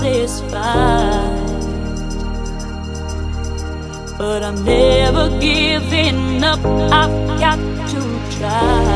This fight. But I'm never giving up, I've got to try.